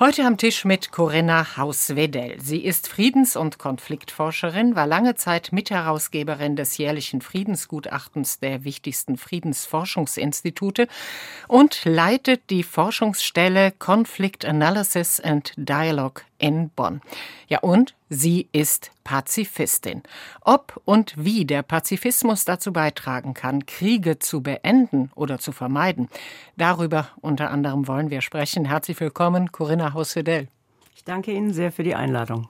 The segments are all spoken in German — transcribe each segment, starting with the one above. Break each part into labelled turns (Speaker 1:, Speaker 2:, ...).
Speaker 1: Heute am Tisch mit Corinna Haus-Wedell. Sie ist Friedens- und Konfliktforscherin, war lange Zeit Mitherausgeberin des jährlichen Friedensgutachtens der wichtigsten Friedensforschungsinstitute und leitet die Forschungsstelle Conflict Analysis and Dialogue in Bonn. Ja, und sie ist Pazifistin. Ob und wie der Pazifismus dazu beitragen kann, Kriege zu beenden oder zu vermeiden, darüber unter anderem wollen wir sprechen. Herzlich willkommen, Corinna Hausvedell.
Speaker 2: Ich danke Ihnen sehr für die Einladung.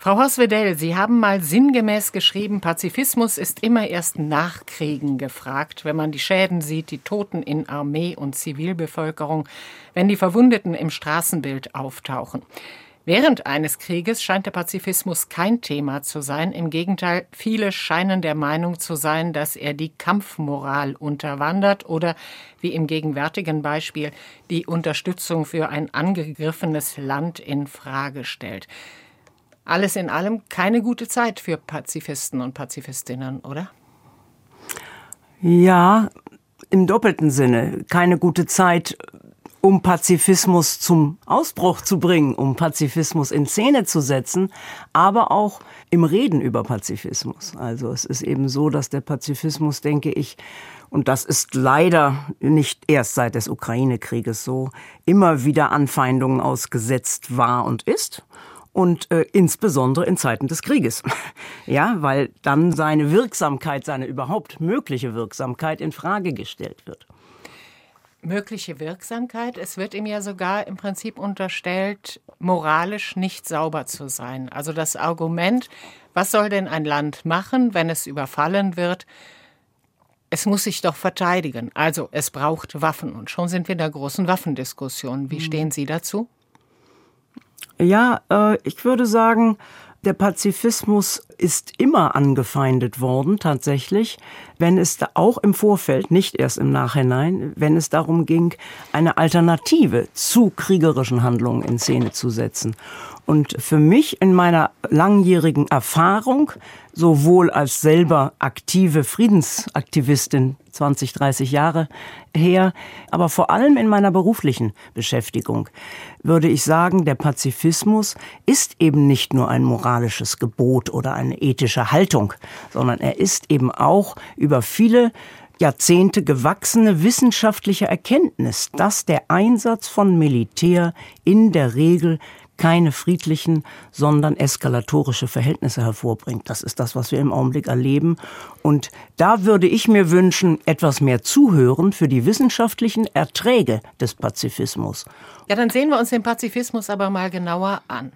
Speaker 1: Frau Hausvedell, Sie haben mal sinngemäß geschrieben, Pazifismus ist immer erst nach Kriegen gefragt, wenn man die Schäden sieht, die Toten in Armee und Zivilbevölkerung, wenn die Verwundeten im Straßenbild auftauchen. Während eines Krieges scheint der Pazifismus kein Thema zu sein. Im Gegenteil, viele scheinen der Meinung zu sein, dass er die Kampfmoral unterwandert oder, wie im gegenwärtigen Beispiel, die Unterstützung für ein angegriffenes Land in Frage stellt. Alles in allem keine gute Zeit für Pazifisten und Pazifistinnen, oder?
Speaker 2: Ja, im doppelten Sinne. Keine gute Zeit um Pazifismus zum Ausbruch zu bringen, um Pazifismus in Szene zu setzen, aber auch im Reden über Pazifismus. Also es ist eben so, dass der Pazifismus, denke ich, und das ist leider nicht erst seit des Ukraine-Krieges so, immer wieder Anfeindungen ausgesetzt war und ist und äh, insbesondere in Zeiten des Krieges. ja, weil dann seine Wirksamkeit, seine überhaupt mögliche Wirksamkeit in Frage gestellt wird
Speaker 1: mögliche Wirksamkeit. Es wird ihm ja sogar im Prinzip unterstellt, moralisch nicht sauber zu sein. Also das Argument, was soll denn ein Land machen, wenn es überfallen wird? Es muss sich doch verteidigen. Also es braucht Waffen. Und schon sind wir in der großen Waffendiskussion. Wie hm. stehen Sie dazu?
Speaker 2: Ja, äh, ich würde sagen, der Pazifismus ist immer angefeindet worden, tatsächlich, wenn es da auch im Vorfeld, nicht erst im Nachhinein, wenn es darum ging, eine Alternative zu kriegerischen Handlungen in Szene zu setzen. Und für mich in meiner langjährigen Erfahrung, sowohl als selber aktive Friedensaktivistin 20, 30 Jahre her, aber vor allem in meiner beruflichen Beschäftigung, würde ich sagen, der Pazifismus ist eben nicht nur ein moralisches Gebot oder eine ethische Haltung, sondern er ist eben auch über viele Jahrzehnte gewachsene wissenschaftliche Erkenntnis, dass der Einsatz von Militär in der Regel keine friedlichen, sondern eskalatorische Verhältnisse hervorbringt. Das ist das, was wir im Augenblick erleben. Und da würde ich mir wünschen, etwas mehr Zuhören für die wissenschaftlichen Erträge des Pazifismus.
Speaker 1: Ja, dann sehen wir uns den Pazifismus aber mal genauer an.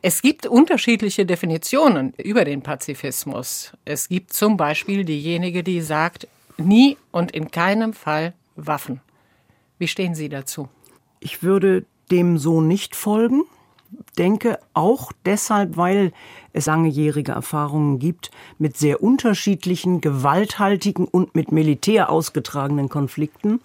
Speaker 1: Es gibt unterschiedliche Definitionen über den Pazifismus. Es gibt zum Beispiel diejenige, die sagt, nie und in keinem Fall Waffen. Wie stehen Sie dazu?
Speaker 2: Ich würde dem so nicht folgen. Denke auch deshalb, weil es langjährige Erfahrungen gibt mit sehr unterschiedlichen, gewalthaltigen und mit Militär ausgetragenen Konflikten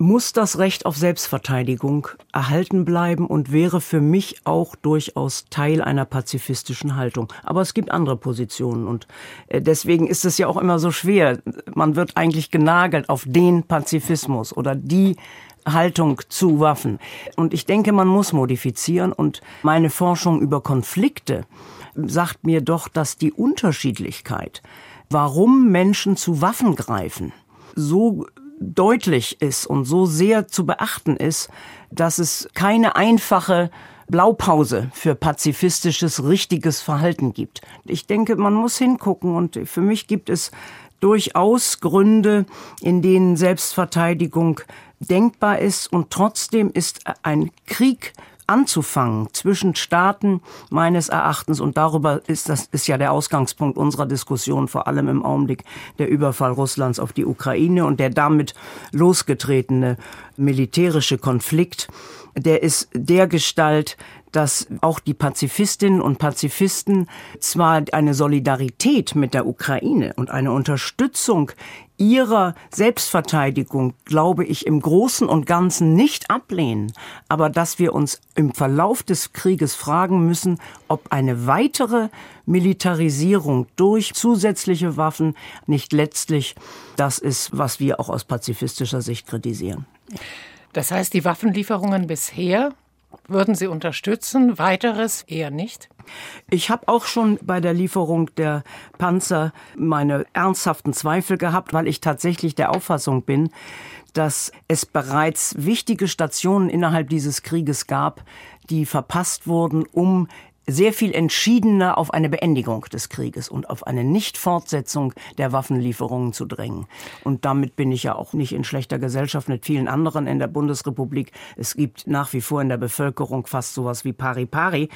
Speaker 2: muss das Recht auf Selbstverteidigung erhalten bleiben und wäre für mich auch durchaus Teil einer pazifistischen Haltung. Aber es gibt andere Positionen und äh, deswegen ist es ja auch immer so schwer. Man wird eigentlich genagelt auf den Pazifismus oder die Haltung zu Waffen. Und ich denke, man muss modifizieren. Und meine Forschung über Konflikte sagt mir doch, dass die Unterschiedlichkeit, warum Menschen zu Waffen greifen, so deutlich ist und so sehr zu beachten ist, dass es keine einfache Blaupause für pazifistisches, richtiges Verhalten gibt. Ich denke, man muss hingucken und für mich gibt es durchaus Gründe, in denen Selbstverteidigung denkbar ist und trotzdem ist ein Krieg anzufangen zwischen Staaten meines Erachtens und darüber ist das ist ja der Ausgangspunkt unserer Diskussion vor allem im Augenblick der Überfall Russlands auf die Ukraine und der damit losgetretene militärische Konflikt der ist der Gestalt, dass auch die Pazifistinnen und Pazifisten zwar eine Solidarität mit der Ukraine und eine Unterstützung ihrer Selbstverteidigung, glaube ich, im Großen und Ganzen nicht ablehnen, aber dass wir uns im Verlauf des Krieges fragen müssen, ob eine weitere Militarisierung durch zusätzliche Waffen nicht letztlich das ist, was wir auch aus pazifistischer Sicht kritisieren.
Speaker 1: Das heißt, die Waffenlieferungen bisher würden Sie unterstützen, weiteres eher nicht?
Speaker 2: Ich habe auch schon bei der Lieferung der Panzer meine ernsthaften Zweifel gehabt, weil ich tatsächlich der Auffassung bin, dass es bereits wichtige Stationen innerhalb dieses Krieges gab, die verpasst wurden, um sehr viel entschiedener auf eine Beendigung des Krieges und auf eine Nichtfortsetzung der Waffenlieferungen zu drängen. Und damit bin ich ja auch nicht in schlechter Gesellschaft mit vielen anderen in der Bundesrepublik. Es gibt nach wie vor in der Bevölkerung fast sowas wie Pari-Pari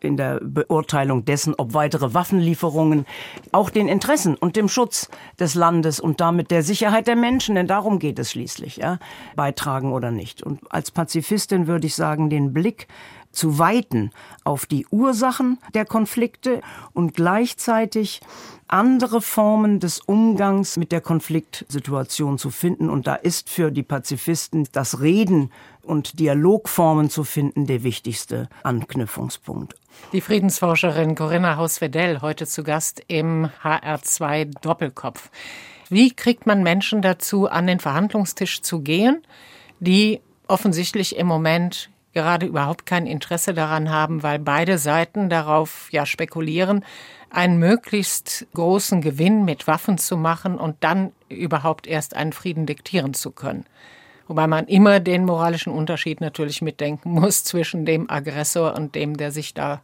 Speaker 2: in der Beurteilung dessen, ob weitere Waffenlieferungen auch den Interessen und dem Schutz des Landes und damit der Sicherheit der Menschen, denn darum geht es schließlich, ja, beitragen oder nicht. Und als Pazifistin würde ich sagen, den Blick zu weiten auf die Ursachen der Konflikte und gleichzeitig andere Formen des Umgangs mit der Konfliktsituation zu finden. Und da ist für die Pazifisten das Reden und Dialogformen zu finden der wichtigste Anknüpfungspunkt.
Speaker 1: Die Friedensforscherin Corinna Haus-Vedell heute zu Gast im HR2 Doppelkopf. Wie kriegt man Menschen dazu, an den Verhandlungstisch zu gehen, die offensichtlich im Moment gerade überhaupt kein Interesse daran haben, weil beide Seiten darauf ja spekulieren, einen möglichst großen Gewinn mit Waffen zu machen und dann überhaupt erst einen Frieden diktieren zu können. Wobei man immer den moralischen Unterschied natürlich mitdenken muss zwischen dem Aggressor und dem, der sich da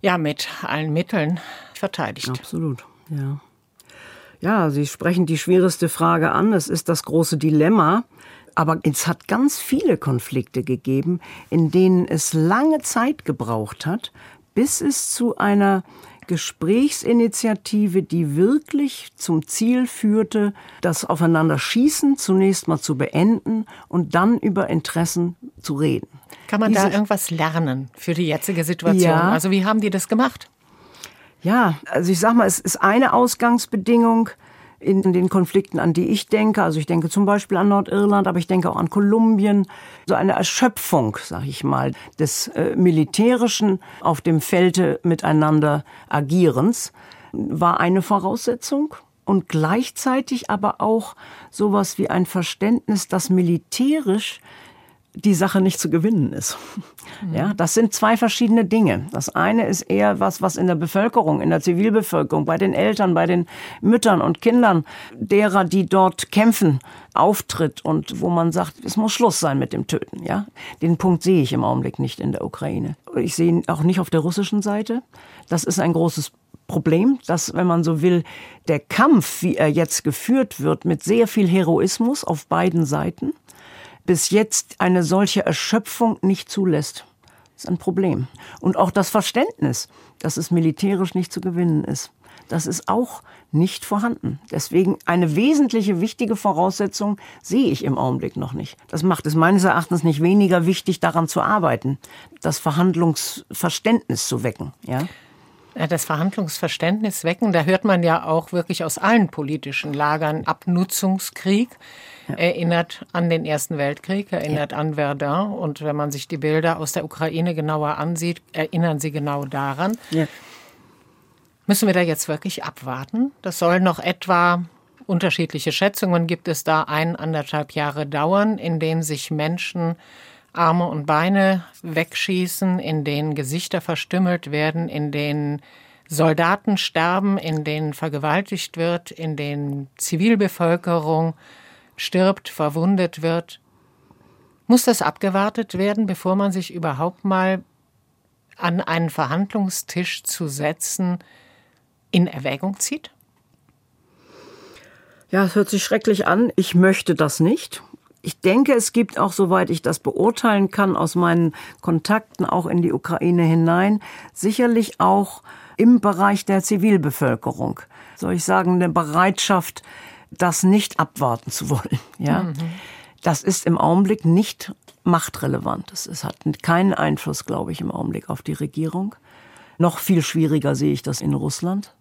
Speaker 1: ja mit allen Mitteln verteidigt.
Speaker 2: Absolut, ja. Ja, Sie sprechen die schwierigste Frage an. Es ist das große Dilemma. Aber es hat ganz viele Konflikte gegeben, in denen es lange Zeit gebraucht hat, bis es zu einer Gesprächsinitiative, die wirklich zum Ziel führte, das Aufeinanderschießen zunächst mal zu beenden und dann über Interessen zu reden.
Speaker 1: Kann man Diese, da irgendwas lernen für die jetzige Situation? Ja, also wie haben die das gemacht?
Speaker 2: Ja, also ich sag mal, es ist eine Ausgangsbedingung, in den Konflikten, an die ich denke. Also ich denke zum Beispiel an Nordirland, aber ich denke auch an Kolumbien. So eine Erschöpfung, sag ich mal, des äh, militärischen auf dem Felde miteinander agierens war eine Voraussetzung und gleichzeitig aber auch sowas wie ein Verständnis, dass militärisch die Sache nicht zu gewinnen ist. Mhm. Ja, das sind zwei verschiedene Dinge. Das eine ist eher was, was in der Bevölkerung, in der Zivilbevölkerung, bei den Eltern, bei den Müttern und Kindern derer, die dort kämpfen, auftritt und wo man sagt, es muss Schluss sein mit dem Töten. Ja, den Punkt sehe ich im Augenblick nicht in der Ukraine. Ich sehe ihn auch nicht auf der russischen Seite. Das ist ein großes Problem, dass, wenn man so will, der Kampf, wie er jetzt geführt wird, mit sehr viel Heroismus auf beiden Seiten, bis jetzt eine solche Erschöpfung nicht zulässt. Das ist ein Problem. Und auch das Verständnis, dass es militärisch nicht zu gewinnen ist, das ist auch nicht vorhanden. Deswegen eine wesentliche, wichtige Voraussetzung sehe ich im Augenblick noch nicht. Das macht es meines Erachtens nicht weniger wichtig, daran zu arbeiten, das Verhandlungsverständnis zu wecken. Ja?
Speaker 1: Das Verhandlungsverständnis wecken, da hört man ja auch wirklich aus allen politischen Lagern Abnutzungskrieg. Ja. Erinnert an den Ersten Weltkrieg, erinnert ja. an Verdun. Und wenn man sich die Bilder aus der Ukraine genauer ansieht, erinnern sie genau daran. Ja. Müssen wir da jetzt wirklich abwarten? Das soll noch etwa unterschiedliche Schätzungen gibt es da ein, anderthalb Jahre dauern, in denen sich Menschen Arme und Beine wegschießen, in denen Gesichter verstümmelt werden, in denen Soldaten sterben, in denen vergewaltigt wird, in denen Zivilbevölkerung stirbt, verwundet wird. Muss das abgewartet werden, bevor man sich überhaupt mal an einen Verhandlungstisch zu setzen in Erwägung zieht?
Speaker 2: Ja, es hört sich schrecklich an. Ich möchte das nicht. Ich denke, es gibt auch, soweit ich das beurteilen kann, aus meinen Kontakten auch in die Ukraine hinein, sicherlich auch im Bereich der Zivilbevölkerung, soll ich sagen, eine Bereitschaft, das nicht abwarten zu wollen. Ja, mhm. das ist im Augenblick nicht machtrelevant. Es hat keinen Einfluss, glaube ich, im Augenblick auf die Regierung. Noch viel schwieriger sehe ich das in Russland.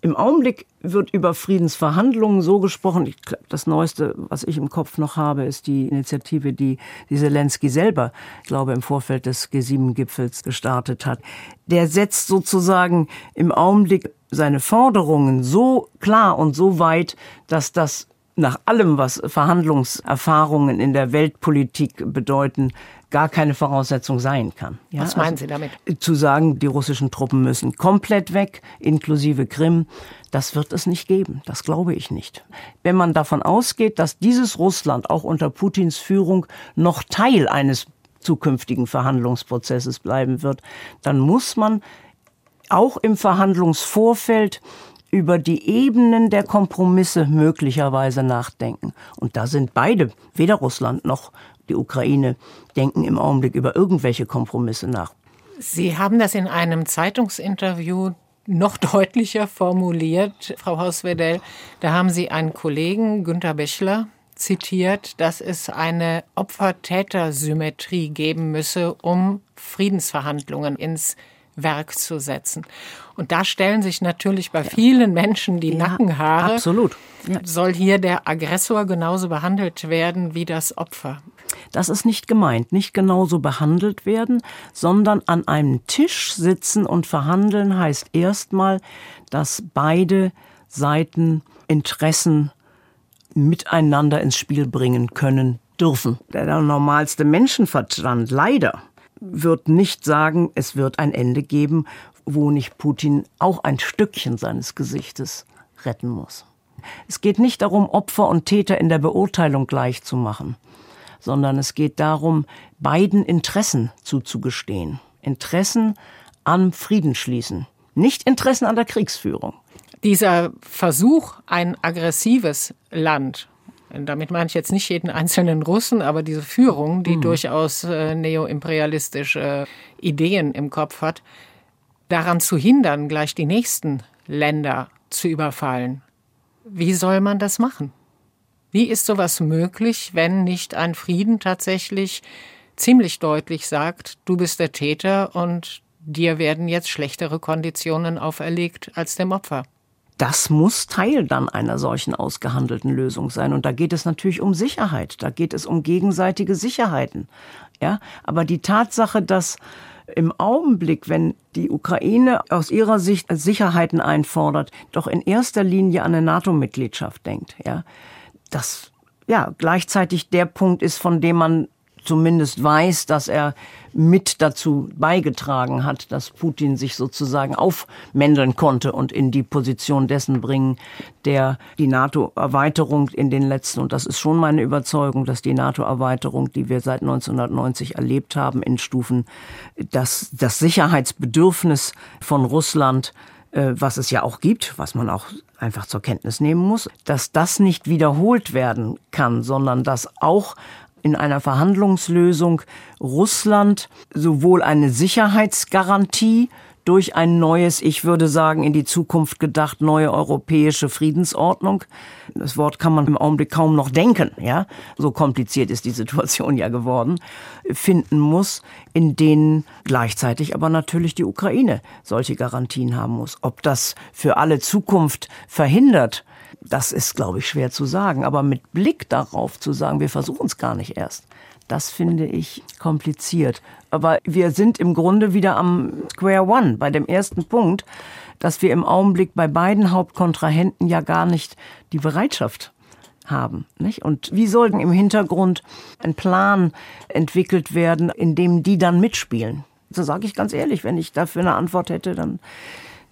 Speaker 2: Im Augenblick wird über Friedensverhandlungen so gesprochen. das Neueste, was ich im Kopf noch habe, ist die Initiative, die, die Zelensky selber, ich glaube, im Vorfeld des G7-Gipfels gestartet hat. Der setzt sozusagen im Augenblick seine Forderungen so klar und so weit, dass das nach allem, was Verhandlungserfahrungen in der Weltpolitik bedeuten, gar keine Voraussetzung sein kann.
Speaker 1: Ja, was meinen also, Sie damit?
Speaker 2: Zu sagen, die russischen Truppen müssen komplett weg, inklusive Krim, das wird es nicht geben. Das glaube ich nicht. Wenn man davon ausgeht, dass dieses Russland auch unter Putins Führung noch Teil eines zukünftigen Verhandlungsprozesses bleiben wird, dann muss man auch im Verhandlungsvorfeld über die Ebenen der Kompromisse möglicherweise nachdenken. Und da sind beide, weder Russland noch die Ukraine denken im Augenblick über irgendwelche Kompromisse nach.
Speaker 1: Sie haben das in einem Zeitungsinterview noch deutlicher formuliert, Frau Hauswedell. Da haben Sie einen Kollegen, Günter Bächler, zitiert, dass es eine Opfer-Täter-Symmetrie geben müsse, um Friedensverhandlungen ins Werk zu setzen. Und da stellen sich natürlich bei vielen Menschen die ja, Nackenhaare.
Speaker 2: Absolut.
Speaker 1: Ja. Soll hier der Aggressor genauso behandelt werden wie das Opfer?
Speaker 2: Das ist nicht gemeint, nicht genauso behandelt werden, sondern an einem Tisch sitzen und verhandeln heißt erstmal, dass beide Seiten Interessen miteinander ins Spiel bringen können dürfen. Der normalste Menschenverstand leider wird nicht sagen, es wird ein Ende geben, wo nicht Putin auch ein Stückchen seines Gesichtes retten muss. Es geht nicht darum, Opfer und Täter in der Beurteilung gleich zu machen sondern es geht darum, beiden Interessen zuzugestehen. Interessen am Friedensschließen, nicht Interessen an der Kriegsführung.
Speaker 1: Dieser Versuch, ein aggressives Land, damit meine ich jetzt nicht jeden einzelnen Russen, aber diese Führung, die mhm. durchaus äh, neoimperialistische Ideen im Kopf hat, daran zu hindern, gleich die nächsten Länder zu überfallen. Wie soll man das machen? Wie ist sowas möglich, wenn nicht ein Frieden tatsächlich ziemlich deutlich sagt, du bist der Täter und dir werden jetzt schlechtere Konditionen auferlegt als dem Opfer?
Speaker 2: Das muss Teil dann einer solchen ausgehandelten Lösung sein. Und da geht es natürlich um Sicherheit. Da geht es um gegenseitige Sicherheiten. Ja, aber die Tatsache, dass im Augenblick, wenn die Ukraine aus ihrer Sicht Sicherheiten einfordert, doch in erster Linie an eine NATO-Mitgliedschaft denkt, ja, das ja gleichzeitig der Punkt ist, von dem man zumindest weiß, dass er mit dazu beigetragen hat, dass Putin sich sozusagen aufmändeln konnte und in die Position dessen bringen, der die NATO-Erweiterung in den letzten, und das ist schon meine Überzeugung, dass die NATO-Erweiterung, die wir seit 1990 erlebt haben in Stufen, dass das Sicherheitsbedürfnis von Russland äh, was es ja auch gibt, was man auch einfach zur Kenntnis nehmen muss, dass das nicht wiederholt werden kann, sondern dass auch in einer Verhandlungslösung Russland sowohl eine Sicherheitsgarantie durch ein neues, ich würde sagen, in die Zukunft gedacht, neue europäische Friedensordnung. Das Wort kann man im Augenblick kaum noch denken, ja. So kompliziert ist die Situation ja geworden. Finden muss, in denen gleichzeitig aber natürlich die Ukraine solche Garantien haben muss. Ob das für alle Zukunft verhindert, das ist, glaube ich, schwer zu sagen. Aber mit Blick darauf zu sagen, wir versuchen es gar nicht erst. Das finde ich kompliziert. Aber wir sind im Grunde wieder am Square One, bei dem ersten Punkt, dass wir im Augenblick bei beiden Hauptkontrahenten ja gar nicht die Bereitschaft haben. Nicht? Und wie soll im Hintergrund ein Plan entwickelt werden, in dem die dann mitspielen? So sage ich ganz ehrlich, wenn ich dafür eine Antwort hätte, dann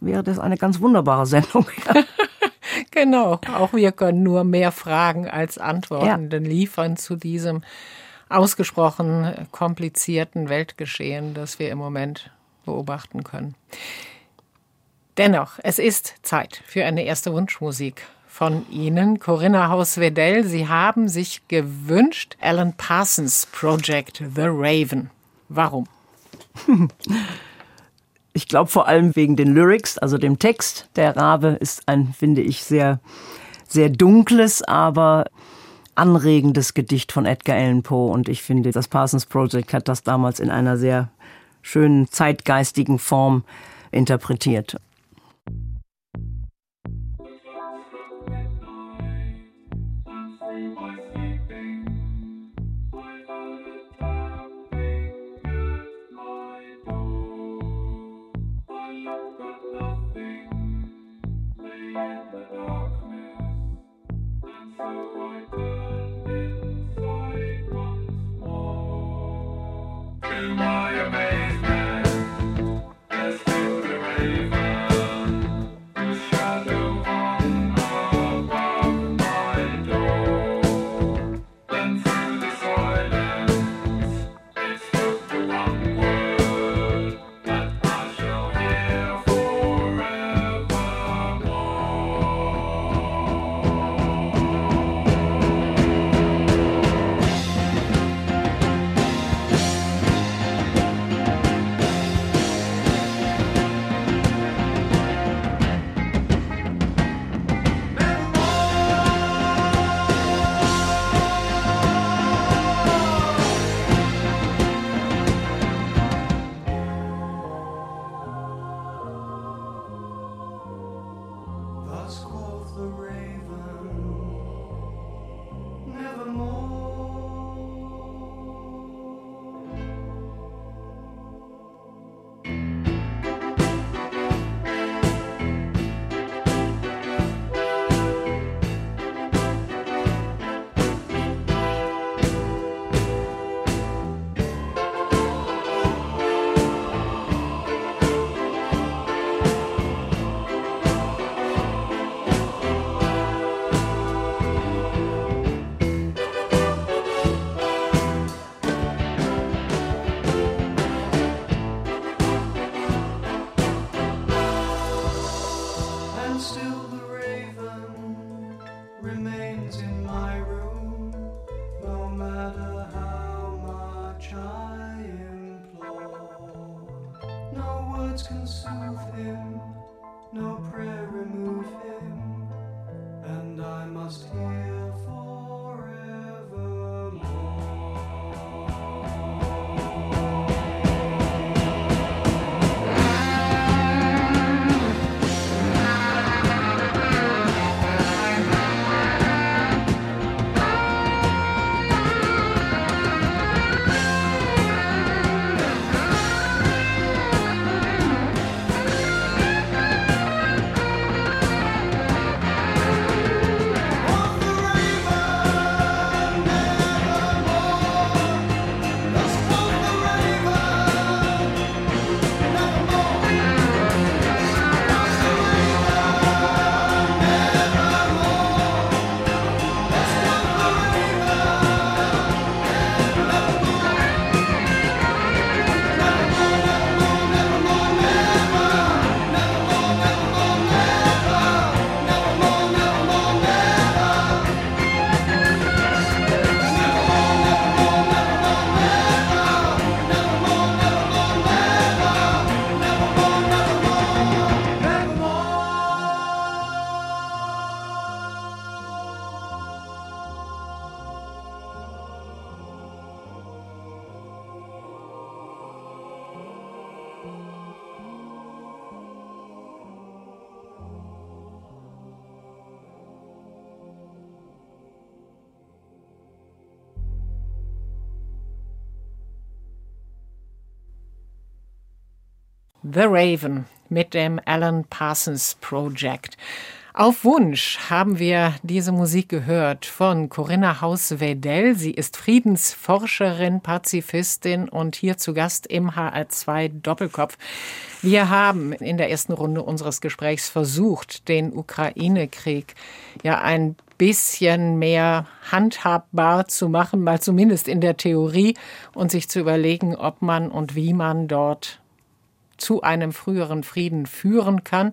Speaker 2: wäre das eine ganz wunderbare Sendung.
Speaker 1: genau, auch wir können nur mehr Fragen als Antworten ja. liefern zu diesem ausgesprochen komplizierten Weltgeschehen, das wir im Moment beobachten können. Dennoch, es ist Zeit für eine erste Wunschmusik von Ihnen, Corinna Haus-Wedell. Sie haben sich gewünscht Alan Parsons Project The Raven. Warum?
Speaker 2: Ich glaube vor allem wegen den Lyrics, also dem Text. Der Rabe ist ein, finde ich, sehr, sehr dunkles, aber anregendes Gedicht von Edgar Allan Poe und ich finde, das Parsons Project hat das damals in einer sehr schönen zeitgeistigen Form interpretiert.
Speaker 1: The Raven mit dem Alan Parsons Project. Auf Wunsch haben wir diese Musik gehört von Corinna Haus-Wedell. Sie ist Friedensforscherin, Pazifistin und hier zu Gast im HR2 Doppelkopf. Wir haben in der ersten Runde unseres Gesprächs versucht, den Ukraine-Krieg ja ein bisschen mehr handhabbar zu machen, mal zumindest in der Theorie und sich zu überlegen, ob man und wie man dort zu einem früheren Frieden führen kann,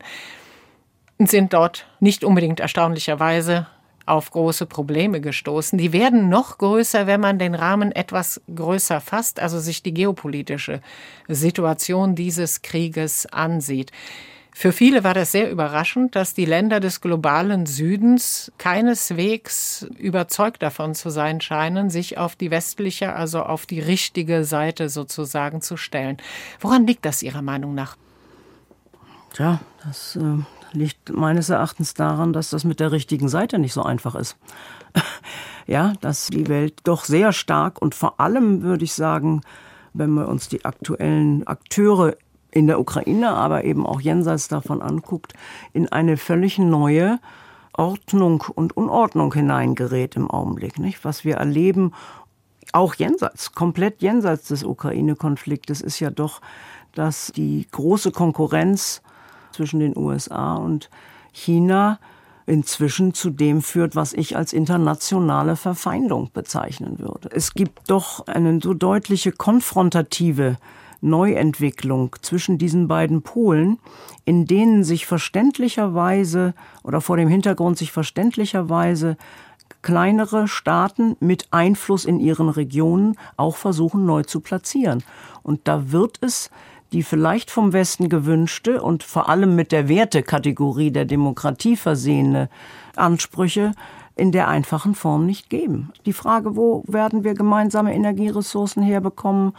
Speaker 1: sind dort nicht unbedingt erstaunlicherweise auf große Probleme gestoßen. Die werden noch größer, wenn man den Rahmen etwas größer fasst, also sich die geopolitische Situation dieses Krieges ansieht. Für viele war das sehr überraschend, dass die Länder des globalen Südens keineswegs überzeugt davon zu sein scheinen, sich auf die westliche, also auf die richtige Seite sozusagen zu stellen. Woran liegt das Ihrer Meinung nach?
Speaker 2: Tja, das äh, liegt meines Erachtens daran, dass das mit der richtigen Seite nicht so einfach ist. ja, dass die Welt doch sehr stark und vor allem würde ich sagen, wenn wir uns die aktuellen Akteure in der Ukraine, aber eben auch jenseits davon anguckt, in eine völlig neue Ordnung und Unordnung hineingerät im Augenblick. Nicht? Was wir erleben, auch jenseits, komplett jenseits des Ukraine-Konfliktes, ist ja doch, dass die große Konkurrenz zwischen den USA und China inzwischen zu dem führt, was ich als internationale Verfeindung bezeichnen würde. Es gibt doch eine so deutliche konfrontative Neuentwicklung zwischen diesen beiden Polen, in denen sich verständlicherweise oder vor dem Hintergrund sich verständlicherweise kleinere Staaten mit Einfluss in ihren Regionen auch versuchen neu zu platzieren. Und da wird es die vielleicht vom Westen gewünschte und vor allem mit der Wertekategorie der Demokratie versehene Ansprüche in der einfachen Form nicht geben. Die Frage, wo werden wir gemeinsame Energieressourcen herbekommen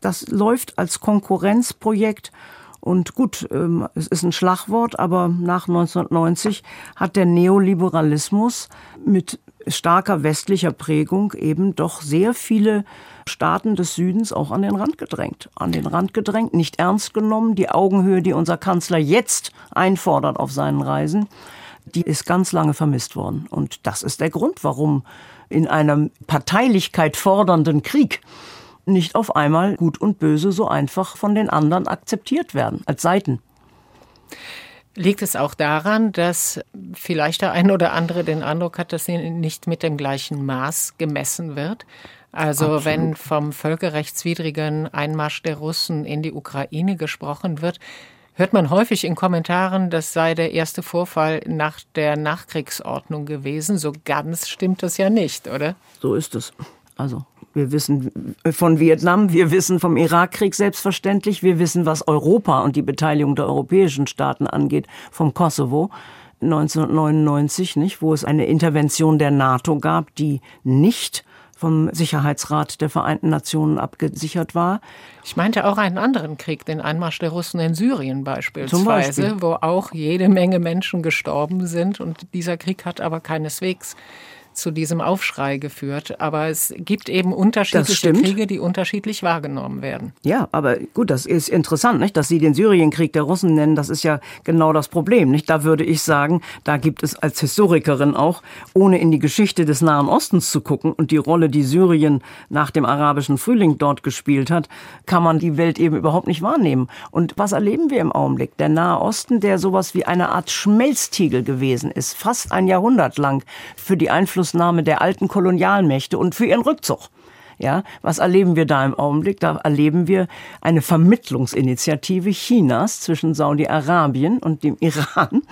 Speaker 2: das läuft als Konkurrenzprojekt. Und gut, ähm, es ist ein Schlagwort, aber nach 1990 hat der Neoliberalismus mit starker westlicher Prägung eben doch sehr viele Staaten des Südens auch an den Rand gedrängt. An den Rand gedrängt, nicht ernst genommen. Die Augenhöhe, die unser Kanzler jetzt einfordert auf seinen Reisen, die ist ganz lange vermisst worden. Und das ist der Grund, warum in einem Parteilichkeit fordernden Krieg nicht auf einmal Gut und Böse so einfach von den anderen akzeptiert werden als Seiten.
Speaker 1: Liegt es auch daran, dass vielleicht der ein oder andere den Eindruck hat, dass sie nicht mit dem gleichen Maß gemessen wird? Also Absolut. wenn vom völkerrechtswidrigen Einmarsch der Russen in die Ukraine gesprochen wird, hört man häufig in Kommentaren, das sei der erste Vorfall nach der Nachkriegsordnung gewesen. So ganz stimmt das ja nicht, oder?
Speaker 2: So ist es. Also wir wissen von Vietnam, wir wissen vom Irakkrieg selbstverständlich, wir wissen, was Europa und die Beteiligung der europäischen Staaten angeht, vom Kosovo. 1999, nicht, wo es eine Intervention der NATO gab, die nicht vom Sicherheitsrat der Vereinten Nationen abgesichert war.
Speaker 1: Ich meinte auch einen anderen Krieg, den Einmarsch der Russen in Syrien beispielsweise, Beispiel. wo auch jede Menge Menschen gestorben sind. Und dieser Krieg hat aber keineswegs zu diesem Aufschrei geführt. Aber es gibt eben unterschiedliche Kriege, die unterschiedlich wahrgenommen werden.
Speaker 2: Ja, aber gut, das ist interessant, nicht? dass Sie den Syrienkrieg der Russen nennen. Das ist ja genau das Problem. Nicht? Da würde ich sagen, da gibt es als Historikerin auch, ohne in die Geschichte des Nahen Ostens zu gucken und die Rolle, die Syrien nach dem arabischen Frühling dort gespielt hat, kann man die Welt eben überhaupt nicht wahrnehmen. Und was erleben wir im Augenblick? Der Nahe Osten, der sowas wie eine Art Schmelztiegel gewesen ist, fast ein Jahrhundert lang für die Einfluss Einflussnahme der alten Kolonialmächte und für ihren Rückzug. Ja, was erleben wir da im Augenblick? Da erleben wir eine Vermittlungsinitiative Chinas zwischen Saudi-Arabien und dem Iran.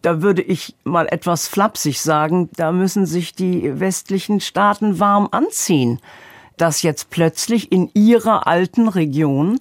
Speaker 2: Da würde ich mal etwas flapsig sagen, da müssen sich die westlichen Staaten warm anziehen, dass jetzt plötzlich in ihrer alten Region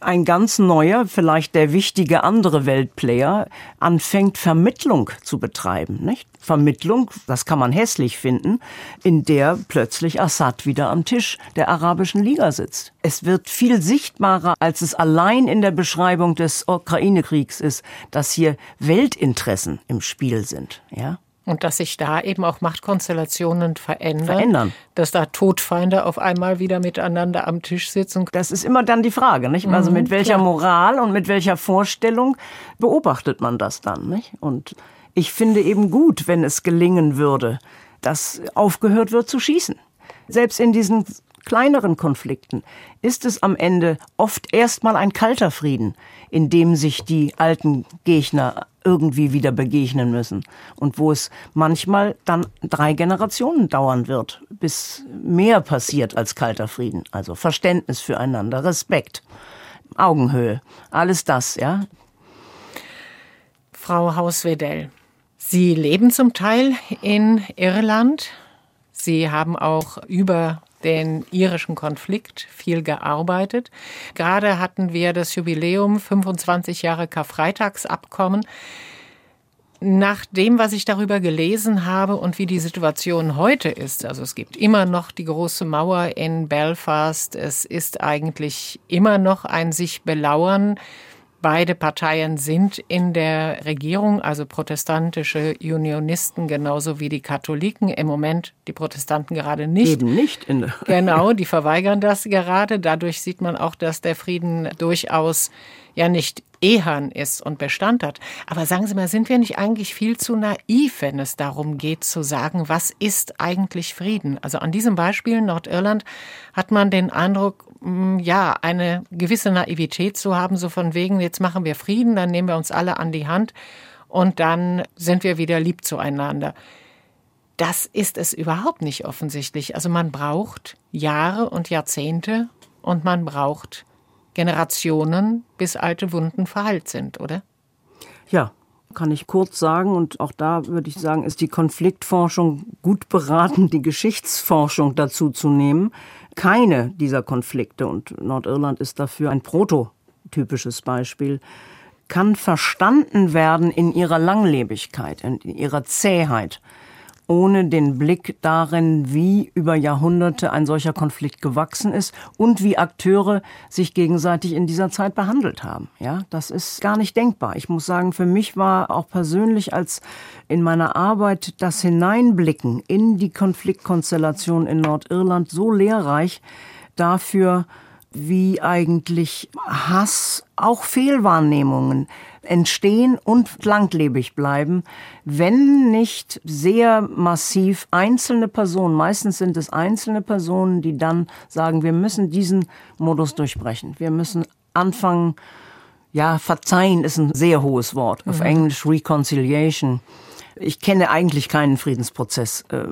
Speaker 2: ein ganz neuer, vielleicht der wichtige andere Weltplayer anfängt, Vermittlung zu betreiben. Nicht? Vermittlung, das kann man hässlich finden, in der plötzlich Assad wieder am Tisch der arabischen Liga sitzt. Es wird viel sichtbarer, als es allein in der Beschreibung des Ukraine-Kriegs ist, dass hier Weltinteressen im Spiel sind. Ja?
Speaker 1: Und dass sich da eben auch Machtkonstellationen verändern.
Speaker 2: Verändern.
Speaker 1: Dass da Todfeinde auf einmal wieder miteinander am Tisch sitzen.
Speaker 2: Das ist immer dann die Frage, nicht? Also mit mhm, welcher klar. Moral und mit welcher Vorstellung beobachtet man das dann, nicht? Und ich finde eben gut, wenn es gelingen würde, dass aufgehört wird zu schießen. Selbst in diesen kleineren Konflikten ist es am Ende oft erstmal ein kalter Frieden, in dem sich die alten Gegner irgendwie wieder begegnen müssen und wo es manchmal dann drei Generationen dauern wird, bis mehr passiert als kalter Frieden. Also Verständnis füreinander, Respekt, Augenhöhe, alles das, ja.
Speaker 1: Frau Hauswedell, Sie leben zum Teil in Irland. Sie haben auch über den irischen Konflikt viel gearbeitet. Gerade hatten wir das Jubiläum 25 Jahre Karfreitagsabkommen. Nach dem, was ich darüber gelesen habe und wie die Situation heute ist, also es gibt immer noch die große Mauer in Belfast, es ist eigentlich immer noch ein sich belauern, Beide Parteien sind in der Regierung, also protestantische Unionisten genauso wie die Katholiken. Im Moment die Protestanten gerade nicht.
Speaker 2: Eben nicht.
Speaker 1: In genau, die verweigern das gerade. Dadurch sieht man auch, dass der Frieden durchaus ja nicht ehern ist und Bestand hat. Aber sagen Sie mal, sind wir nicht eigentlich viel zu naiv, wenn es darum geht zu sagen, was ist eigentlich Frieden? Also an diesem Beispiel Nordirland hat man den Eindruck, ja, eine gewisse Naivität zu haben, so von wegen, jetzt machen wir Frieden, dann nehmen wir uns alle an die Hand und dann sind wir wieder lieb zueinander. Das ist es überhaupt nicht offensichtlich. Also man braucht Jahre und Jahrzehnte und man braucht Generationen, bis alte Wunden verheilt sind, oder?
Speaker 2: Ja, kann ich kurz sagen. Und auch da würde ich sagen, ist die Konfliktforschung gut beraten, die Geschichtsforschung dazu zu nehmen keine dieser Konflikte, und Nordirland ist dafür ein prototypisches Beispiel, kann verstanden werden in ihrer Langlebigkeit, in ihrer Zähheit ohne den Blick darin, wie über Jahrhunderte ein solcher Konflikt gewachsen ist und wie Akteure sich gegenseitig in dieser Zeit behandelt haben. Ja, das ist gar nicht denkbar. Ich muss sagen, für mich war auch persönlich als in meiner Arbeit das Hineinblicken in die Konfliktkonstellation in Nordirland so lehrreich dafür, wie eigentlich Hass, auch Fehlwahrnehmungen entstehen und langlebig bleiben, wenn nicht sehr massiv einzelne Personen, meistens sind es einzelne Personen, die dann sagen, wir müssen diesen Modus durchbrechen. Wir müssen anfangen, ja, verzeihen ist ein sehr hohes Wort, auf mhm. Englisch Reconciliation Ich kenne eigentlich keinen Friedensprozess, äh,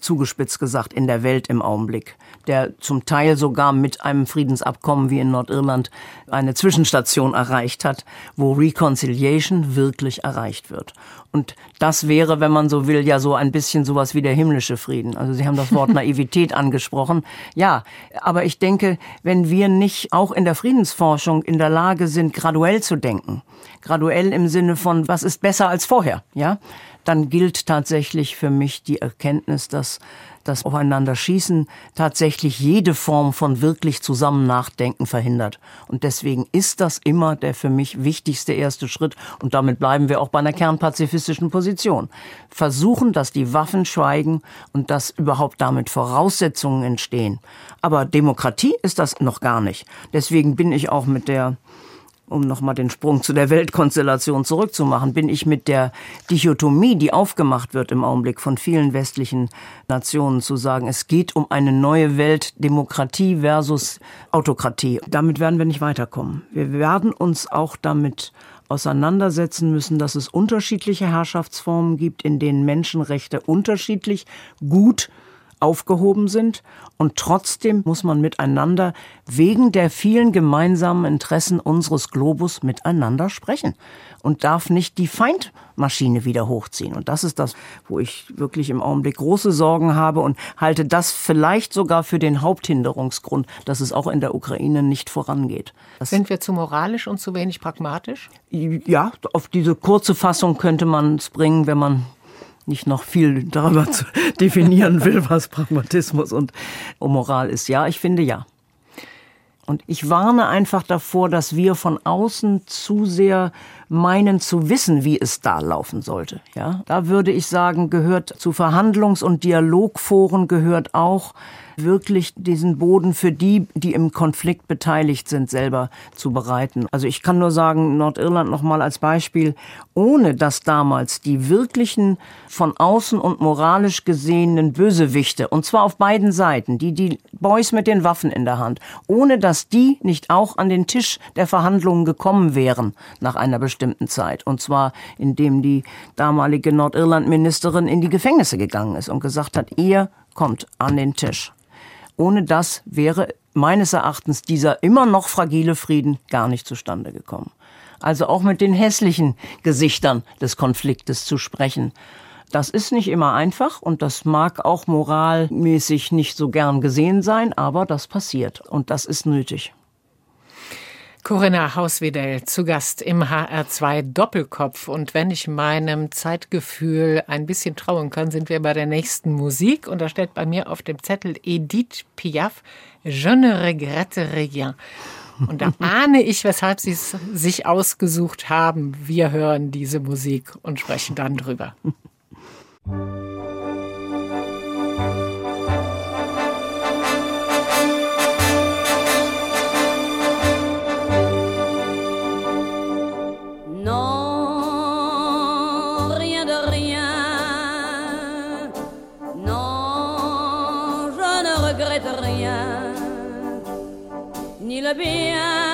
Speaker 2: zugespitzt gesagt, in der Welt im Augenblick, der zum Teil sogar mit einem Friedensabkommen wie in Nordirland eine Zwischenstation erreicht hat, wo Reconciliation wirklich erreicht wird. Und das wäre, wenn man so will, ja so ein bisschen sowas wie der himmlische Frieden. Also Sie haben das Wort Naivität angesprochen. Ja, aber ich denke, wenn wir nicht auch in der Friedensforschung in der Lage sind, graduell zu denken, graduell im Sinne von, was ist besser als vorher, ja, dann gilt tatsächlich für mich die Erkenntnis, dass das Aufeinanderschießen tatsächlich jede Form von wirklich zusammen Nachdenken verhindert. Und deswegen ist das immer der für mich wichtigste erste Schritt. Und damit bleiben wir auch bei einer kernpazifistischen Position. Versuchen, dass die Waffen schweigen und dass überhaupt damit Voraussetzungen entstehen. Aber Demokratie ist das noch gar nicht. Deswegen bin ich auch mit der um nochmal den Sprung zu der Weltkonstellation zurückzumachen, bin ich mit der Dichotomie, die aufgemacht wird im Augenblick von vielen westlichen Nationen, zu sagen, es geht um eine neue Welt, Demokratie versus Autokratie. Damit werden wir nicht weiterkommen. Wir werden uns auch damit auseinandersetzen müssen, dass es unterschiedliche Herrschaftsformen gibt, in denen Menschenrechte unterschiedlich gut aufgehoben sind. Und trotzdem muss man miteinander wegen der vielen gemeinsamen Interessen unseres Globus miteinander sprechen und darf nicht die Feindmaschine wieder hochziehen. Und das ist das, wo ich wirklich im Augenblick große Sorgen habe und halte das vielleicht sogar für den Haupthinderungsgrund, dass es auch in der Ukraine nicht vorangeht. Das
Speaker 1: Sind wir zu moralisch und zu wenig pragmatisch?
Speaker 2: Ja, auf diese kurze Fassung könnte man es bringen, wenn man nicht noch viel darüber zu definieren will, was Pragmatismus und Moral ist. Ja, ich finde ja. Und ich warne einfach davor, dass wir von außen zu sehr meinen zu wissen, wie es da laufen sollte. Ja, da würde ich sagen, gehört zu Verhandlungs- und Dialogforen gehört auch wirklich diesen Boden für die, die im Konflikt beteiligt sind, selber zu bereiten. Also ich kann nur sagen, Nordirland nochmal als Beispiel, ohne dass damals die wirklichen von außen und moralisch gesehenen Bösewichte, und zwar auf beiden Seiten, die, die Boys mit den Waffen in der Hand, ohne dass die nicht auch an den Tisch der Verhandlungen gekommen wären nach einer bestimmten Zeit. Und zwar, indem die damalige Nordirland-Ministerin in die Gefängnisse gegangen ist und gesagt hat, ihr kommt an den Tisch. Ohne das wäre meines Erachtens dieser immer noch fragile Frieden gar nicht zustande gekommen. Also auch mit den hässlichen Gesichtern des Konfliktes zu sprechen. Das ist nicht immer einfach und das mag auch moralmäßig nicht so gern gesehen sein, aber das passiert und das ist nötig.
Speaker 1: Corinna Hauswedel zu Gast im HR2 Doppelkopf. Und wenn ich meinem Zeitgefühl ein bisschen trauen kann, sind wir bei der nächsten Musik. Und da steht bei mir auf dem Zettel Edith Piaf, Je ne regrette rien. Und da ahne ich, weshalb Sie es sich ausgesucht haben. Wir hören diese Musik und sprechen dann drüber.
Speaker 3: regrette rien, ni le bien.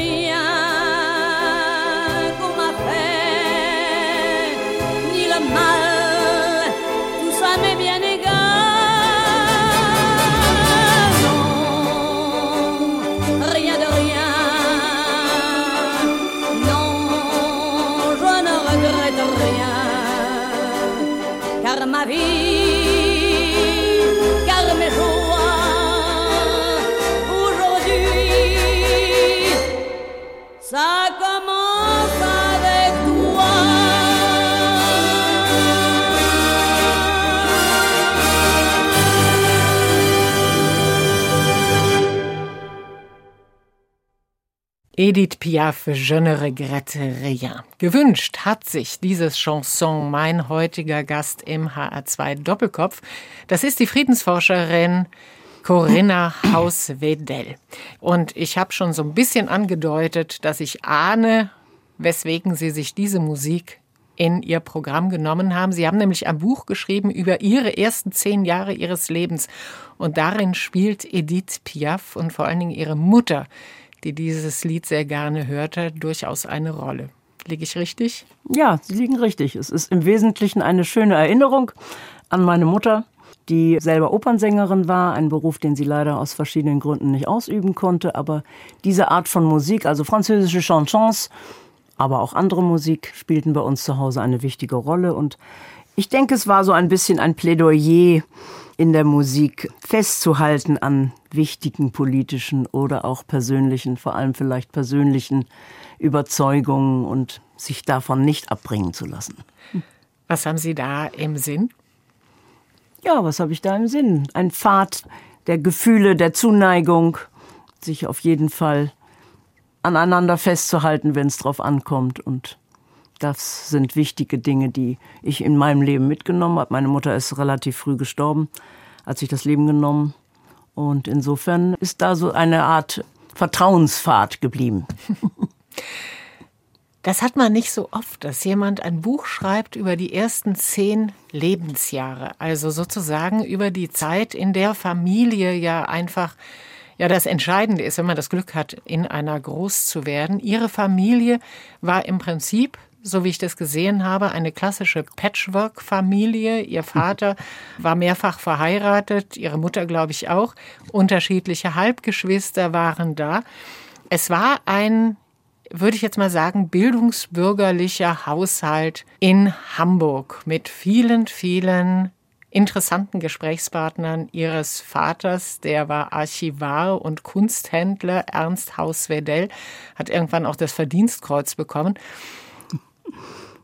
Speaker 3: Yeah.
Speaker 1: Edith Piaf, Je ne regrette rien. Gewünscht hat sich dieses Chanson mein heutiger Gast im HR2 Doppelkopf. Das ist die Friedensforscherin Corinna Haus-Wedell. Und ich habe schon so ein bisschen angedeutet, dass ich ahne, weswegen Sie sich diese Musik in Ihr Programm genommen haben. Sie haben nämlich ein Buch geschrieben über Ihre ersten zehn Jahre Ihres Lebens. Und darin spielt Edith Piaf und vor allen Dingen ihre Mutter, die dieses Lied sehr gerne hörte, durchaus eine Rolle. Liege ich richtig?
Speaker 2: Ja, Sie liegen richtig. Es ist im Wesentlichen eine schöne Erinnerung an meine Mutter, die selber Opernsängerin war, ein Beruf, den sie leider aus verschiedenen Gründen nicht ausüben konnte. Aber diese Art von Musik, also französische Chansons, aber auch andere Musik, spielten bei uns zu Hause eine wichtige Rolle. Und ich denke, es war so ein bisschen ein Plädoyer in der Musik festzuhalten an wichtigen politischen oder auch persönlichen, vor allem vielleicht persönlichen Überzeugungen und sich davon nicht abbringen zu lassen.
Speaker 1: Was haben Sie da im Sinn?
Speaker 2: Ja, was habe ich da im Sinn? Ein Pfad der Gefühle, der Zuneigung, sich auf jeden Fall aneinander festzuhalten, wenn es drauf ankommt. Und das sind wichtige Dinge, die ich in meinem Leben mitgenommen habe. Meine Mutter ist relativ früh gestorben, hat sich das Leben genommen. Und insofern ist da so eine Art Vertrauenspfad geblieben.
Speaker 1: Das hat man nicht so oft, dass jemand ein Buch schreibt über die ersten zehn Lebensjahre. Also sozusagen über die Zeit, in der Familie ja einfach ja das Entscheidende ist, wenn man das Glück hat, in einer groß zu werden. Ihre Familie war im Prinzip so wie ich das gesehen habe, eine klassische Patchwork-Familie. Ihr Vater war mehrfach verheiratet, ihre Mutter, glaube ich, auch. Unterschiedliche Halbgeschwister waren da. Es war ein würde ich jetzt mal sagen, bildungsbürgerlicher Haushalt in Hamburg mit vielen, vielen interessanten Gesprächspartnern ihres Vaters, der war Archivar und Kunsthändler, Ernst Haus-Wedell, hat irgendwann auch das Verdienstkreuz bekommen.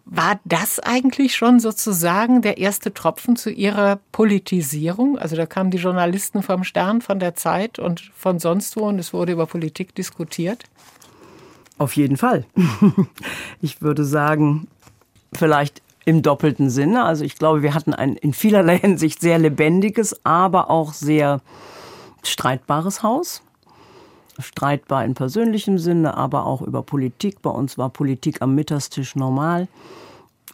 Speaker 1: War das eigentlich schon sozusagen der erste Tropfen zu Ihrer Politisierung? Also da kamen die Journalisten vom Stern, von der Zeit und von sonst wo und es wurde über Politik diskutiert?
Speaker 2: Auf jeden Fall. Ich würde sagen, vielleicht im doppelten Sinne. Also ich glaube, wir hatten ein in vielerlei Hinsicht sehr lebendiges, aber auch sehr streitbares Haus. Streitbar in persönlichem Sinne, aber auch über Politik. Bei uns war Politik am Mittagstisch normal.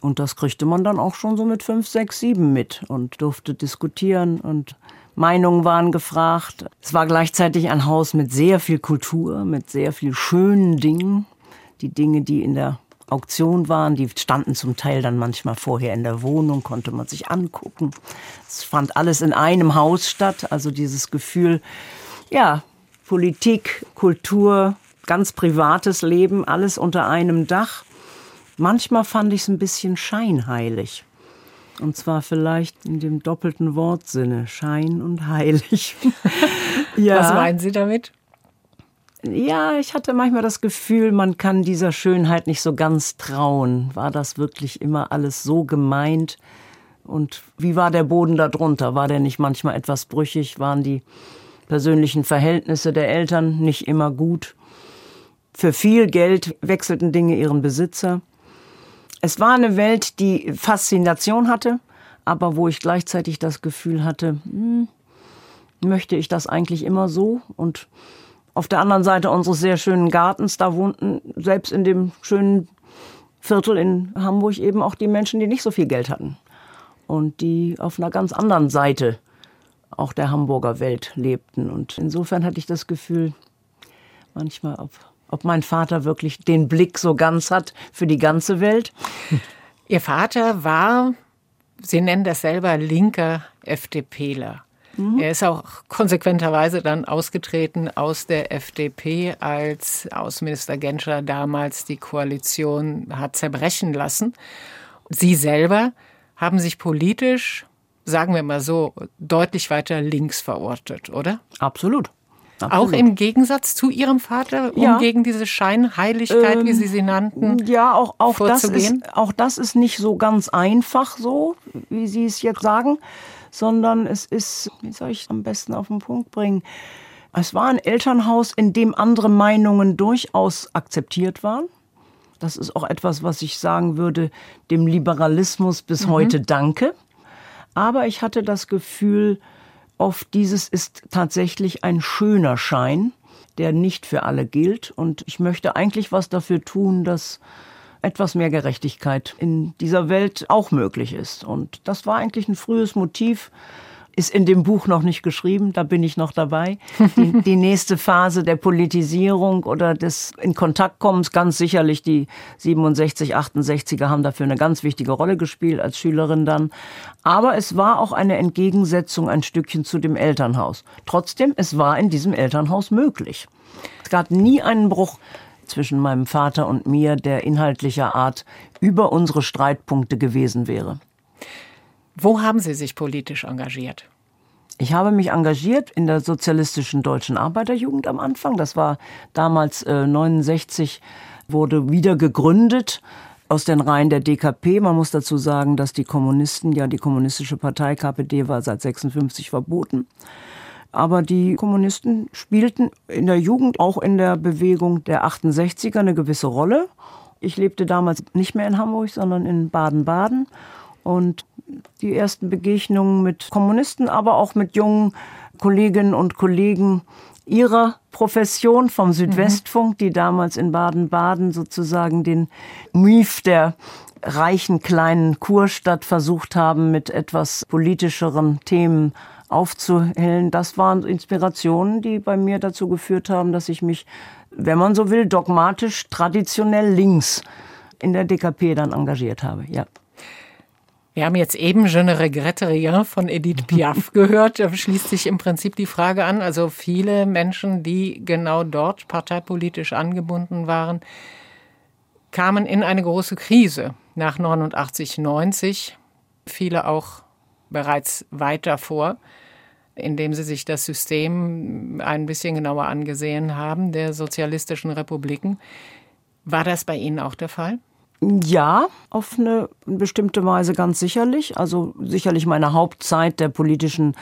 Speaker 2: Und das kriegte man dann auch schon so mit fünf, sechs, sieben mit und durfte diskutieren und Meinungen waren gefragt. Es war gleichzeitig ein Haus mit sehr viel Kultur, mit sehr viel schönen Dingen. Die Dinge, die in der Auktion waren, die standen zum Teil dann manchmal vorher in der Wohnung, konnte man sich angucken. Es fand alles in einem Haus statt, also dieses Gefühl, ja, Politik, Kultur, ganz privates Leben, alles unter einem Dach. Manchmal fand ich es ein bisschen scheinheilig. Und zwar vielleicht in dem doppelten Wortsinne, Schein und heilig.
Speaker 1: ja. Was meinen Sie damit?
Speaker 2: Ja, ich hatte manchmal das Gefühl, man kann dieser Schönheit nicht so ganz trauen. War das wirklich immer alles so gemeint? Und wie war der Boden darunter? War der nicht manchmal etwas brüchig? Waren die persönlichen Verhältnisse der Eltern nicht immer gut? Für viel Geld wechselten Dinge ihren Besitzer. Es war eine Welt, die Faszination hatte, aber wo ich gleichzeitig das Gefühl hatte, hm, möchte ich das eigentlich immer so? Und auf der anderen Seite unseres sehr schönen Gartens, da wohnten selbst in dem schönen Viertel in Hamburg eben auch die Menschen, die nicht so viel Geld hatten und die auf einer ganz anderen Seite auch der Hamburger Welt lebten. Und insofern hatte ich das Gefühl, manchmal, ob ob mein Vater wirklich den Blick so ganz hat für die ganze Welt.
Speaker 1: Ihr Vater war, Sie nennen das selber, linker FDPler. Mhm. Er ist auch konsequenterweise dann ausgetreten aus der FDP, als Außenminister Genscher damals die Koalition hat zerbrechen lassen. Sie selber haben sich politisch, sagen wir mal so, deutlich weiter links verortet, oder?
Speaker 2: Absolut.
Speaker 1: Auch im Gegensatz zu Ihrem Vater, um
Speaker 2: Ja.
Speaker 1: gegen diese Scheinheiligkeit, wie Sie sie nannten,
Speaker 2: Ja, auch, auch, das ist, auch das ist nicht so ganz einfach so, wie Sie es jetzt sagen, sondern es ist, wie soll ich es am besten auf den Punkt bringen? Es war ein Elternhaus, in dem andere Meinungen durchaus akzeptiert waren. Das ist auch etwas, was ich sagen würde, dem Liberalismus bis heute danke. Aber ich hatte das Gefühl, oft dieses ist tatsächlich ein schöner Schein, der nicht für alle gilt. Und ich möchte eigentlich was dafür tun, dass etwas mehr Gerechtigkeit in dieser Welt auch möglich ist. Und das war eigentlich ein frühes Motiv. Ist in dem Buch noch nicht geschrieben, da bin ich noch dabei. Die, die nächste Phase der Politisierung oder des in Kontakt kommens, ganz sicherlich die 67, 68er haben dafür eine ganz wichtige Rolle gespielt als Schülerin dann. Aber es war auch eine Entgegensetzung ein Stückchen zu dem Elternhaus. Trotzdem, es war in diesem Elternhaus möglich. Es gab nie einen Bruch zwischen meinem Vater und mir, der inhaltlicher Art über unsere Streitpunkte gewesen wäre.
Speaker 1: Wo haben Sie sich politisch engagiert?
Speaker 2: Ich habe mich engagiert in der sozialistischen deutschen Arbeiterjugend am Anfang. Das war damals äh, 69, wurde wieder gegründet aus den Reihen der DKP. Man muss dazu sagen, dass die Kommunisten, ja die kommunistische Partei KPD war seit 56 verboten. Aber die Kommunisten spielten in der Jugend, auch in der Bewegung der 68er eine gewisse Rolle. Ich lebte damals nicht mehr in Hamburg, sondern in Baden-Baden. Und die ersten Begegnungen mit Kommunisten, aber auch mit jungen Kolleginnen und Kollegen ihrer Profession vom Südwestfunk, die damals in Baden-Baden sozusagen den Mief der reichen kleinen Kurstadt versucht haben, mit etwas politischeren Themen aufzuhellen. Das waren Inspirationen, die bei mir dazu geführt haben, dass ich mich, wenn man so will, dogmatisch, traditionell links in der DKP dann engagiert habe. Ja.
Speaker 1: Wir haben jetzt eben Je ne regrette rien von Edith Piaf gehört. Da schließt sich im Prinzip die Frage an. Also viele Menschen, die genau dort parteipolitisch angebunden waren, kamen in eine große Krise nach 89, 90. Viele auch bereits weiter vor, indem sie sich das System ein bisschen genauer angesehen haben, der sozialistischen Republiken. War das bei Ihnen auch der Fall?
Speaker 2: Ja, auf eine bestimmte Weise ganz sicherlich. Also sicherlich meine Hauptzeit der politischen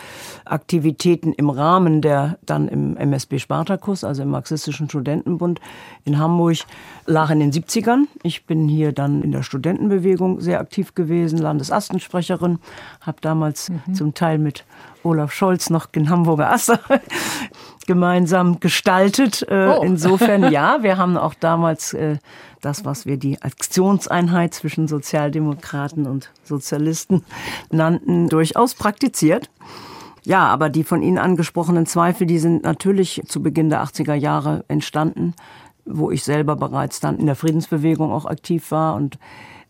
Speaker 2: Aktivitäten im Rahmen der dann im MSB Spartakus, also im Marxistischen Studentenbund in Hamburg, lag in den 70ern. Ich bin hier dann in der Studentenbewegung sehr aktiv gewesen, Landesastensprecherin, habe damals zum Teil mit Olaf Scholz noch den Hamburger Aster gemeinsam gestaltet. Äh,
Speaker 1: Oh.
Speaker 2: Insofern ja, wir haben auch damals äh, das, was wir die Aktionseinheit zwischen Sozialdemokraten und Sozialisten nannten, durchaus praktiziert. Ja, aber die von Ihnen angesprochenen Zweifel, die sind natürlich zu Beginn der 80er Jahre entstanden, wo ich selber bereits dann in der Friedensbewegung auch aktiv war. Und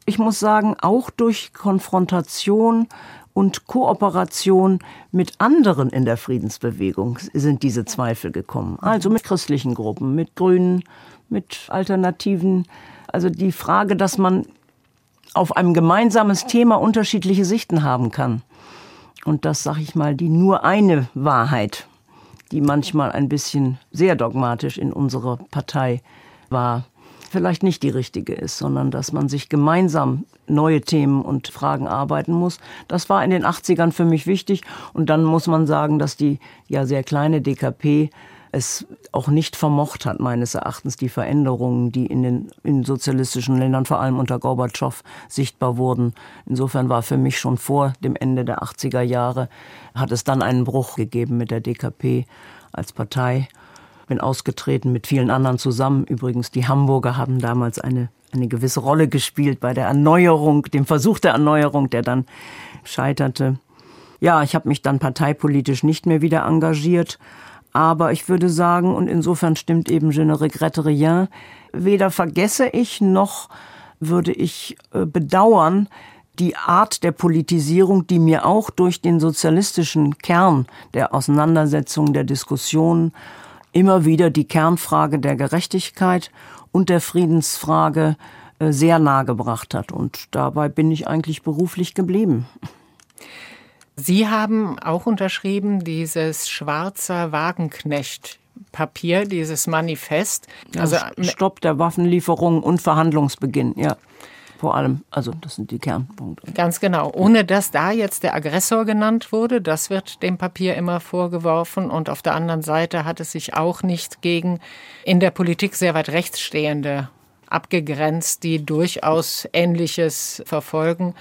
Speaker 2: ich muss sagen, auch durch Konfrontation und Kooperation mit anderen in der Friedensbewegung sind diese Zweifel gekommen. Also mit christlichen Gruppen, mit Grünen, mit Alternativen. Also die Frage, dass man auf einem gemeinsames Thema unterschiedliche Sichten haben kann. Und das, sag ich mal, die nur eine Wahrheit, die manchmal ein bisschen sehr dogmatisch in unserer Partei war, vielleicht nicht die richtige ist, sondern dass man sich gemeinsam neue Themen und Fragen arbeiten muss. Das war in den 80ern für mich wichtig. Und dann muss man sagen, dass die ja sehr kleine DKP es auch nicht vermocht hat, meines Erachtens, die Veränderungen, die in den in sozialistischen Ländern, vor allem unter Gorbatschow, sichtbar wurden. Insofern war für mich schon vor dem Ende der 80er Jahre, hat es dann einen Bruch gegeben mit der DKP als Partei. Bin ausgetreten mit vielen anderen zusammen. Übrigens, die Hamburger haben damals eine, eine gewisse Rolle gespielt bei der Erneuerung, dem Versuch der Erneuerung, der dann scheiterte. Ja, ich habe mich dann parteipolitisch nicht mehr wieder engagiert. Aber ich würde sagen, und insofern stimmt eben Je ne regrette rien, weder vergesse ich noch würde ich äh, bedauern, die Art der Politisierung, die mir auch durch den sozialistischen Kern der Auseinandersetzung, der Diskussion immer wieder die Kernfrage der Gerechtigkeit und der Friedensfrage äh, sehr nahe gebracht hat. Und dabei bin ich eigentlich beruflich geblieben.
Speaker 1: Sie haben auch unterschrieben dieses Schwarzer Wagenknecht Papier, dieses Manifest.
Speaker 2: Also Stopp der Waffenlieferungen und Verhandlungsbeginn, ja. Vor allem, also das sind die Kernpunkte.
Speaker 1: Ganz genau. Ohne dass da jetzt der Aggressor genannt wurde, das wird dem Papier immer vorgeworfen. Und auf der anderen Seite hat es sich auch nicht gegen in der Politik sehr weit rechts stehende abgegrenzt, die durchaus Ähnliches verfolgen.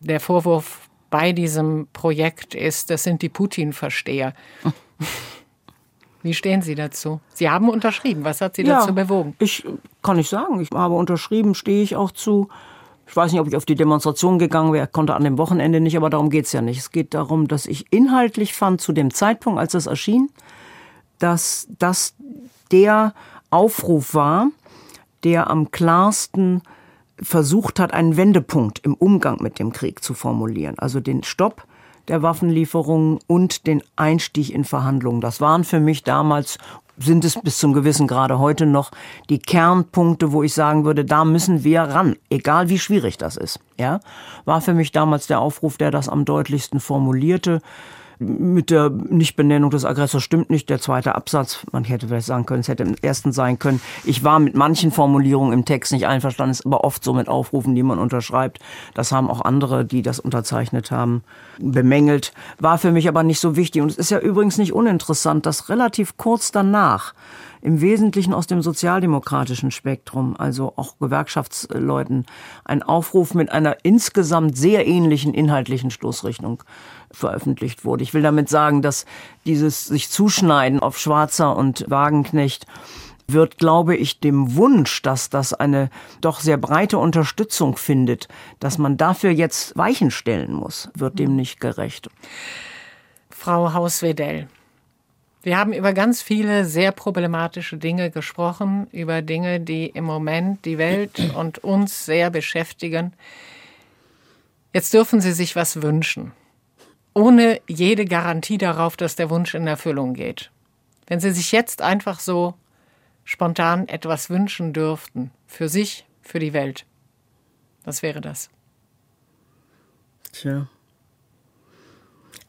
Speaker 1: Der Vorwurf bei diesem Projekt ist, das sind die Putin-Versteher. Wie stehen Sie dazu? Sie haben unterschrieben. Was hat Sie ja, dazu bewogen?
Speaker 2: Ich kann nicht sagen. Ich habe unterschrieben, stehe ich auch zu. Ich weiß nicht, ob ich auf die Demonstration gegangen wäre, konnte an dem Wochenende nicht, aber darum geht es ja nicht. Es geht darum, dass ich inhaltlich fand zu dem Zeitpunkt, als es erschien, dass das der Aufruf war, der am klarsten versucht hat, einen Wendepunkt im Umgang mit dem Krieg zu formulieren. Also den Stopp der Waffenlieferungen und den Einstieg in Verhandlungen. Das waren für mich damals sind es bis zum gewissen Grade heute noch die Kernpunkte, wo ich sagen würde, da müssen wir ran, egal wie schwierig das ist. Ja, war für mich damals der Aufruf, der das am deutlichsten formulierte mit der Nichtbenennung des Aggressors stimmt nicht. Der zweite Absatz, man hätte vielleicht sagen können, es hätte im ersten sein können. Ich war mit manchen Formulierungen im Text nicht einverstanden, ist aber oft so mit Aufrufen, die man unterschreibt. Das haben auch andere, die das unterzeichnet haben, bemängelt. War für mich aber nicht so wichtig. Und es ist ja übrigens nicht uninteressant, dass relativ kurz danach im Wesentlichen aus dem sozialdemokratischen Spektrum, also auch Gewerkschaftsleuten, ein Aufruf mit einer insgesamt sehr ähnlichen inhaltlichen Stoßrichtung veröffentlicht wurde. Ich will damit sagen, dass dieses sich zuschneiden auf Schwarzer und Wagenknecht wird, glaube ich, dem Wunsch, dass das eine doch sehr breite Unterstützung findet, dass man dafür jetzt Weichen stellen muss, wird dem nicht gerecht.
Speaker 1: Frau Hauswedell, wir haben über ganz viele sehr problematische Dinge gesprochen, über Dinge, die im Moment die Welt und uns sehr beschäftigen. Jetzt dürfen Sie sich was wünschen, ohne jede Garantie darauf, dass der Wunsch in Erfüllung geht. Wenn Sie sich jetzt einfach so spontan etwas wünschen dürften, für sich, für die Welt, was wäre das?
Speaker 2: Tja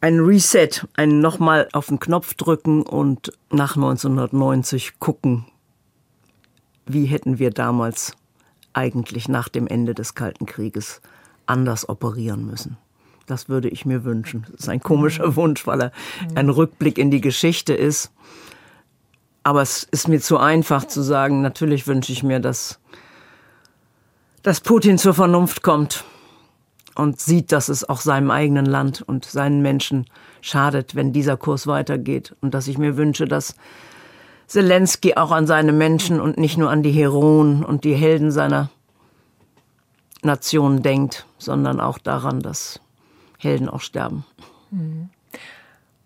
Speaker 2: ein Reset, ein nochmal auf den Knopf drücken und nach 1990 gucken, wie hätten wir damals eigentlich nach dem Ende des Kalten Krieges anders operieren müssen. Das würde ich mir wünschen. Das ist ein komischer mhm. Wunsch, weil er ein Rückblick in die Geschichte ist. Aber es ist mir zu einfach zu sagen, natürlich wünsche ich mir, dass, dass Putin zur Vernunft kommt und sieht, dass es auch seinem eigenen Land und seinen Menschen schadet, wenn dieser Kurs weitergeht. Und dass ich mir wünsche, dass Zelensky auch an seine Menschen und nicht nur an die Heroen und die Helden seiner Nation denkt, sondern auch daran, dass Helden auch sterben.
Speaker 1: Mhm.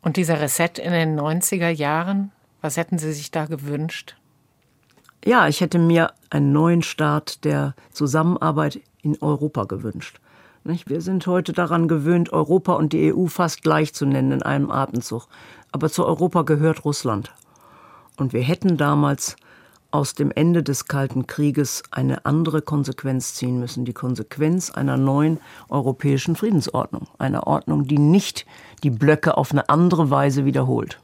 Speaker 1: Und dieser Reset in den 90er Jahren, was hätten Sie sich da gewünscht?
Speaker 2: Ja, ich hätte mir einen neuen Start der Zusammenarbeit in Europa gewünscht. Wir sind heute daran gewöhnt, Europa und die EU fast gleich zu nennen in einem Atemzug. Aber zu Europa gehört Russland. Und wir hätten damals aus dem Ende des Kalten Krieges eine andere Konsequenz ziehen müssen. Die Konsequenz einer neuen europäischen Friedensordnung. Einer Ordnung, die nicht die Blöcke auf eine andere Weise wiederholt.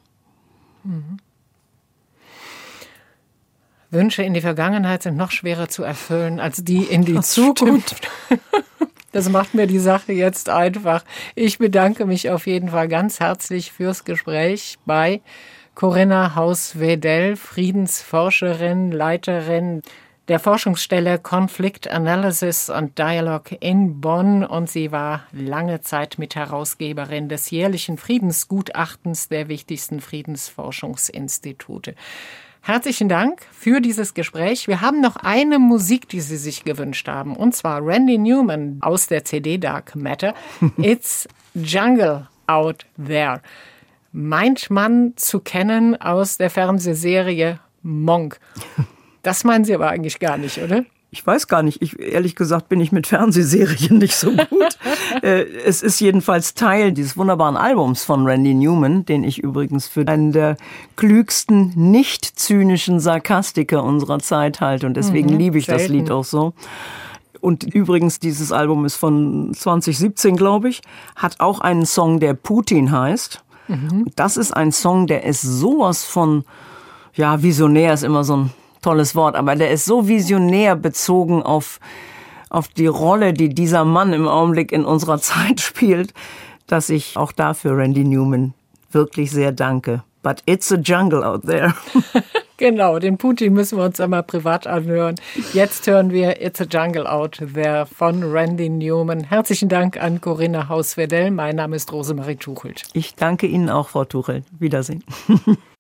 Speaker 2: Mhm.
Speaker 1: Wünsche in die Vergangenheit sind noch schwerer zu erfüllen als die in die das Zukunft. Das macht mir die Sache jetzt einfach. Ich bedanke mich auf jeden Fall ganz herzlich fürs Gespräch bei Corinna Haus-Wedell, Friedensforscherin, Leiterin der Forschungsstelle Conflict Analysis and Dialogue in Bonn und sie war lange Zeit Mitherausgeberin des jährlichen Friedensgutachtens der wichtigsten Friedensforschungsinstitute. Herzlichen Dank für dieses Gespräch. Wir haben noch eine Musik, die Sie sich gewünscht haben, und zwar Randy Newman aus der CD Dark Matter. It's Jungle Out There. Meint man zu kennen aus der Fernsehserie Monk. Das meinen Sie aber eigentlich gar nicht, oder?
Speaker 2: Ich weiß gar nicht. Ich, ehrlich gesagt bin ich mit Fernsehserien nicht so gut. äh, es ist jedenfalls Teil dieses wunderbaren Albums von Randy Newman, den ich übrigens für einen der klügsten, nicht zynischen Sarkastiker unserer Zeit halte. Und deswegen mhm, liebe ich selten. das Lied auch so. Und übrigens, dieses Album ist von 2017, glaube ich, hat auch einen Song, der Putin heißt. Mhm. Das ist ein Song, der ist sowas von
Speaker 4: ja, visionär ist immer so ein tolles Wort, aber der ist so visionär bezogen auf, auf die Rolle, die dieser Mann im Augenblick in unserer Zeit spielt, dass ich auch dafür Randy Newman wirklich sehr danke. But it's a jungle out there.
Speaker 1: genau, den Putin müssen wir uns einmal privat anhören. Jetzt hören wir It's a Jungle Out There von Randy Newman. Herzlichen Dank an Corinna Hauswedell. Mein Name ist Rosemarie Tuchelt.
Speaker 4: Ich danke Ihnen auch, Frau Tuchelt. Wiedersehen.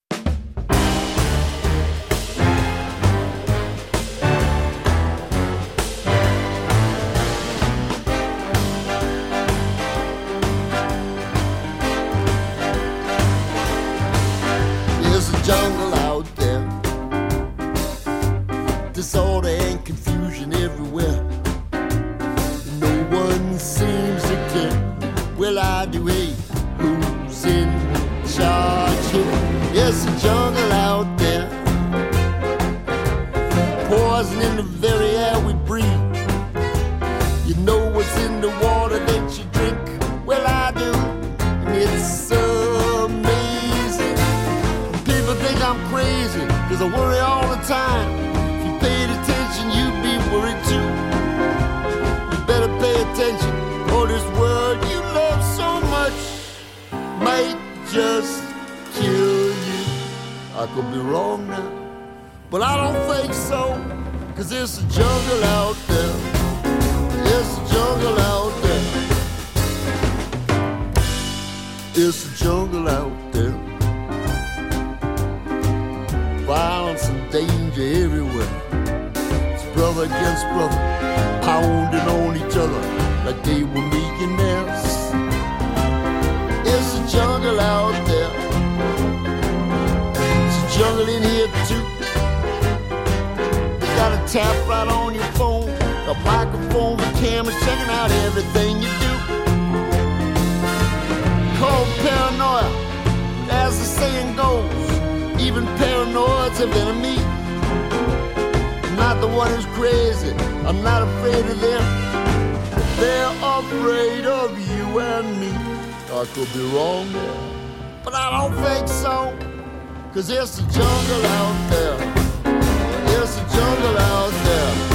Speaker 4: one is crazy. I'm not afraid of them. They're afraid of you and me. I could be wrong there, but I don't think so.
Speaker 5: Cause it's a jungle out there. It's a jungle out there.